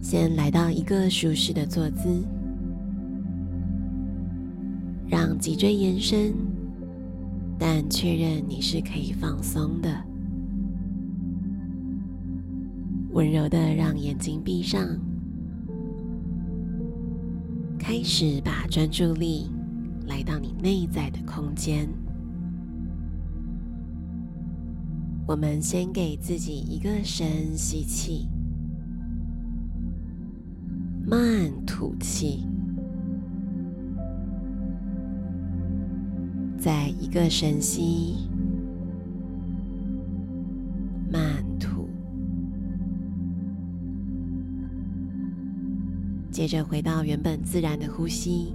先来到一个舒适的坐姿，让脊椎延伸，但确认你是可以放松的。温柔的让眼睛闭上，开始把专注力来到你内在的空间。我们先给自己一个深吸气，慢吐气，再一个深吸，慢吐，接着回到原本自然的呼吸，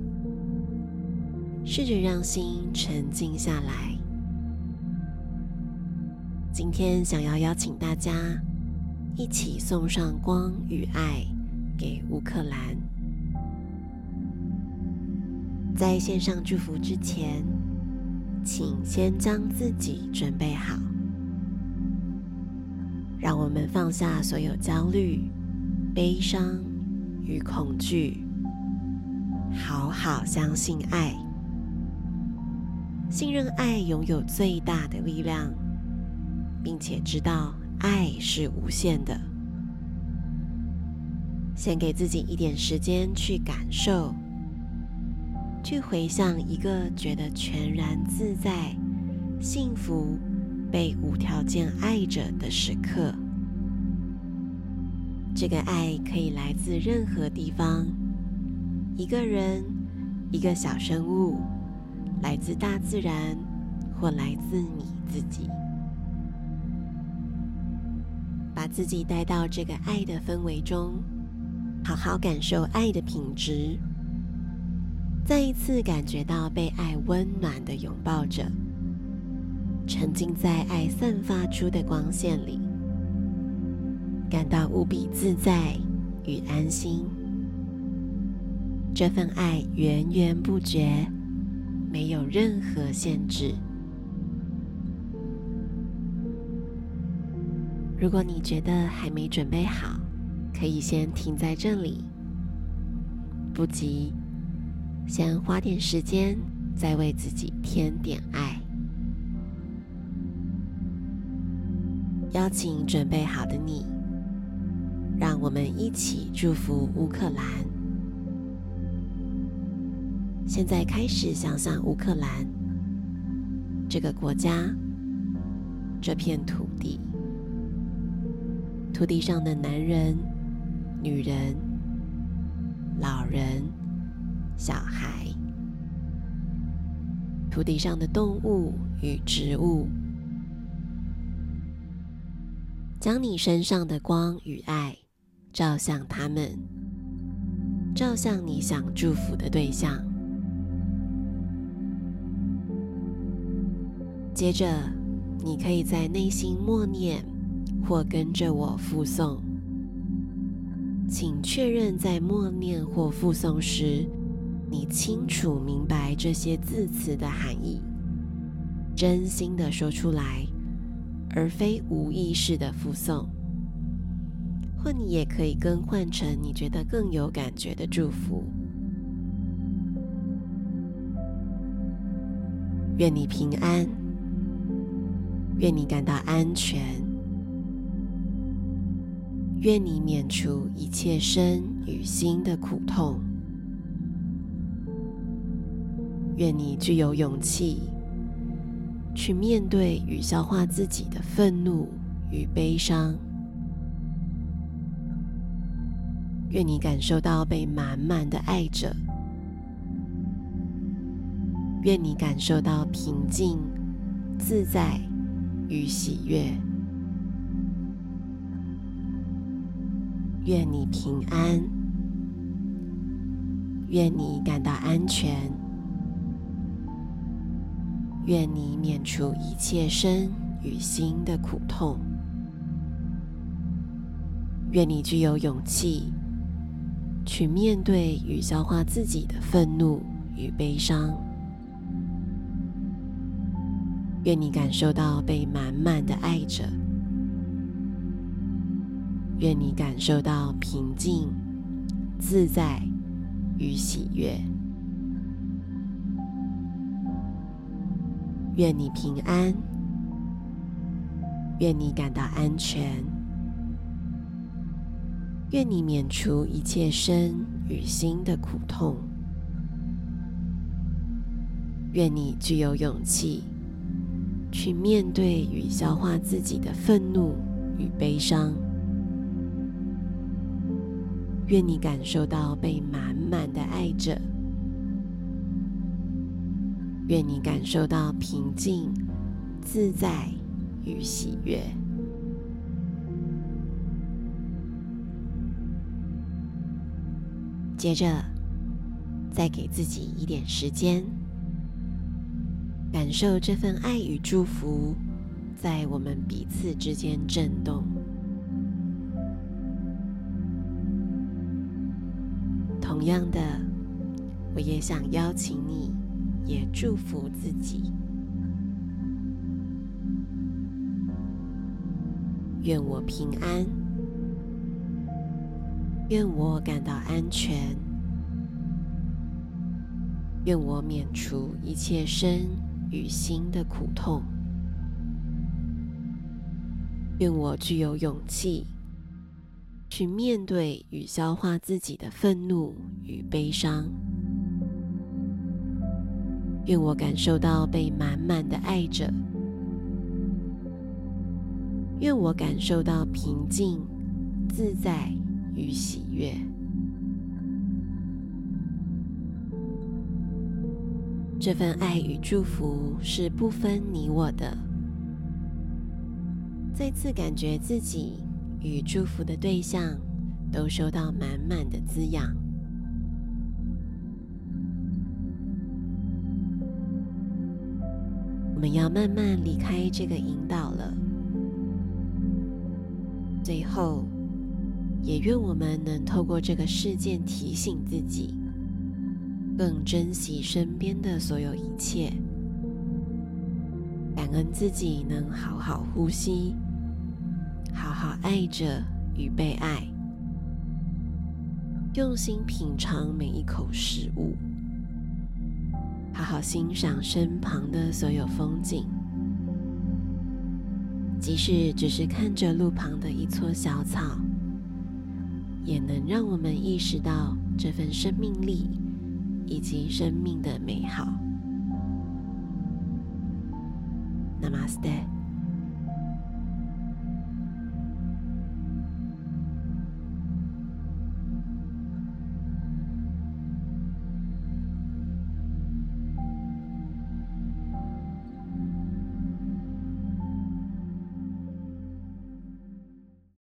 试着让心沉静下来。今天想要邀请大家一起送上光与爱。乌克兰。在线上祝福之前，请先将自己准备好，让我们放下所有焦虑、悲伤与恐惧，好好相信爱，信任爱拥有最大的力量。并且知道爱是无限的，先给自己一点时间去感受，去回想一个觉得全然自在、幸福、被无条件爱着的时刻。这个爱可以来自任何地方，一个人、一个小生物，来自大自然，或来自你自己。把自己带到这个爱的氛围中，好好感受爱的品质，再一次感觉到被爱温暖的拥抱着，沉浸在爱散发出的光线里，感到无比自在与安心。这份爱源源不绝，没有任何限制。如果你觉得还没准备好，可以先停在这里，不急，先花点时间，再为自己添点爱。邀请准备好的你，让我们一起祝福乌克兰。现在开始想想乌克兰这个国家，这片土地。土地上的男人、女人、老人、小孩，土地上的动物与植物，将你身上的光与爱照向他们，照向你想祝福的对象。接着，你可以在内心默念。或跟着我附诵，请确认在默念或附诵时，你清楚明白这些字词的含义，真心的说出来，而非无意识的附诵。或你也可以更换成你觉得更有感觉的祝福。愿你平安，愿你感到安全。愿你免除一切身与心的苦痛。愿你具有勇气，去面对与消化自己的愤怒与悲伤。愿你感受到被满满的爱着。愿你感受到平静、自在与喜悦。愿你平安，愿你感到安全，愿你免除一切身与心的苦痛，愿你具有勇气去面对与消化自己的愤怒与悲伤，愿你感受到被满满的爱着。愿你感受到平静、自在与喜悦。愿你平安。愿你感到安全。愿你免除一切身与心的苦痛。愿你具有勇气，去面对与消化自己的愤怒与悲伤。愿你感受到被满满的爱着，愿你感受到平静、自在与喜悦。接着，再给自己一点时间，感受这份爱与祝福在我们彼此之间震动。同样的，我也想邀请你，也祝福自己。愿我平安，愿我感到安全，愿我免除一切身与心的苦痛，愿我具有勇气。去面对与消化自己的愤怒与悲伤。愿我感受到被满满的爱着。愿我感受到平静、自在与喜悦。这份爱与祝福是不分你我的。再次感觉自己。与祝福的对象都收到满满的滋养。我们要慢慢离开这个引导了。最后，也愿我们能透过这个事件提醒自己，更珍惜身边的所有一切，感恩自己能好好呼吸。爱着与被爱，用心品尝每一口食物，好好欣赏身旁的所有风景，即使只是看着路旁的一撮小草，也能让我们意识到这份生命力以及生命的美好。Namaste。